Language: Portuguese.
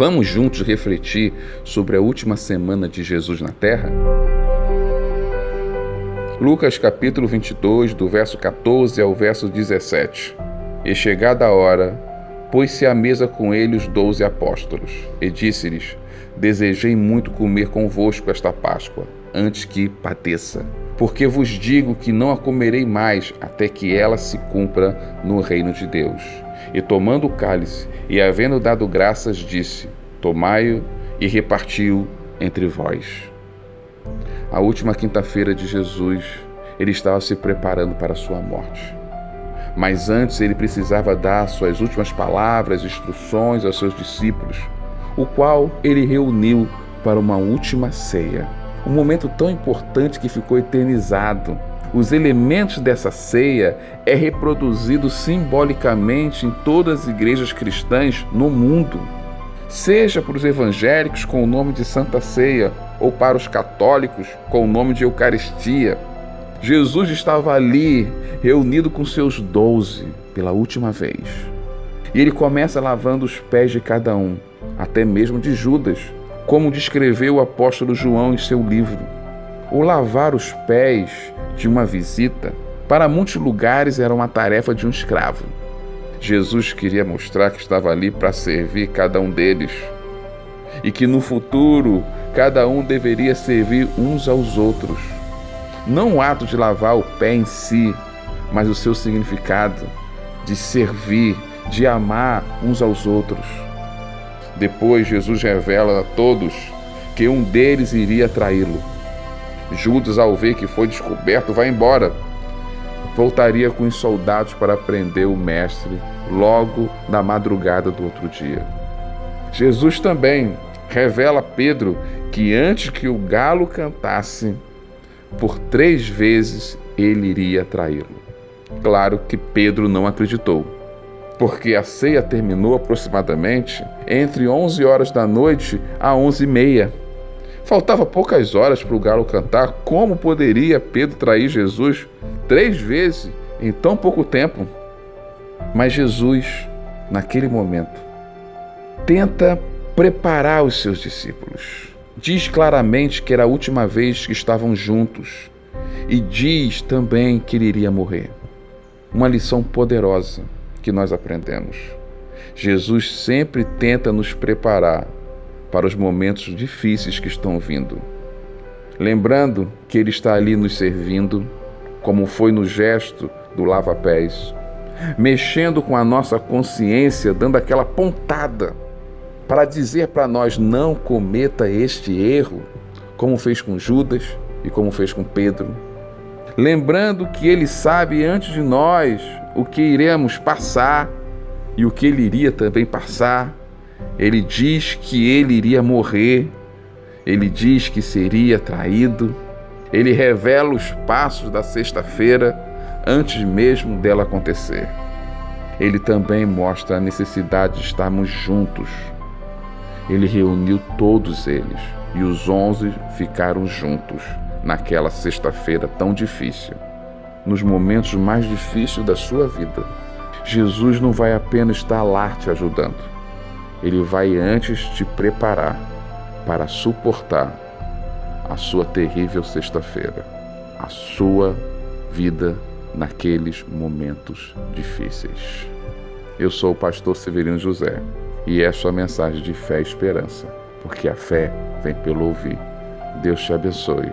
Vamos juntos refletir sobre a última semana de Jesus na terra? Lucas capítulo 22, do verso 14 ao verso 17. E chegada a hora, pôs-se à mesa com ele os doze apóstolos, e disse-lhes: Desejei muito comer convosco esta Páscoa, antes que padeça. Porque vos digo que não a comerei mais até que ela se cumpra no reino de Deus. E tomando o cálice, e havendo dado graças, disse: Tomai-o e repartiu entre vós. A última quinta-feira de Jesus, ele estava se preparando para a sua morte. Mas antes ele precisava dar suas últimas palavras, instruções aos seus discípulos, o qual ele reuniu para uma última ceia. Um momento tão importante que ficou eternizado os elementos dessa ceia é reproduzido simbolicamente em todas as igrejas cristãs no mundo. Seja para os evangélicos com o nome de Santa Ceia ou para os católicos com o nome de Eucaristia. Jesus estava ali, reunido com seus doze, pela última vez. E ele começa lavando os pés de cada um, até mesmo de Judas, como descreveu o apóstolo João em seu livro. O lavar os pés de uma visita, para muitos lugares era uma tarefa de um escravo. Jesus queria mostrar que estava ali para servir cada um deles e que no futuro cada um deveria servir uns aos outros. Não o ato de lavar o pé em si, mas o seu significado de servir, de amar uns aos outros. Depois, Jesus revela a todos que um deles iria traí-lo. Judas, ao ver que foi descoberto, vai embora. Voltaria com os soldados para prender o mestre logo na madrugada do outro dia. Jesus também revela a Pedro que antes que o galo cantasse, por três vezes ele iria traí-lo. Claro que Pedro não acreditou, porque a ceia terminou aproximadamente entre 11 horas da noite a 11 e meia. Faltava poucas horas para o galo cantar. Como poderia Pedro trair Jesus três vezes em tão pouco tempo? Mas Jesus, naquele momento, tenta preparar os seus discípulos. Diz claramente que era a última vez que estavam juntos e diz também que ele iria morrer. Uma lição poderosa que nós aprendemos. Jesus sempre tenta nos preparar para os momentos difíceis que estão vindo. Lembrando que Ele está ali nos servindo, como foi no gesto do lava-pés, mexendo com a nossa consciência, dando aquela pontada para dizer para nós não cometa este erro, como fez com Judas e como fez com Pedro. Lembrando que Ele sabe antes de nós o que iremos passar e o que Ele iria também passar ele diz que ele iria morrer, ele diz que seria traído, ele revela os passos da sexta-feira antes mesmo dela acontecer. Ele também mostra a necessidade de estarmos juntos. Ele reuniu todos eles e os onze ficaram juntos naquela sexta-feira tão difícil. Nos momentos mais difíceis da sua vida, Jesus não vai apenas estar lá te ajudando, ele vai antes te preparar para suportar a sua terrível sexta-feira, a sua vida naqueles momentos difíceis. Eu sou o pastor Severino José e essa é a mensagem de fé e esperança, porque a fé vem pelo ouvir. Deus te abençoe.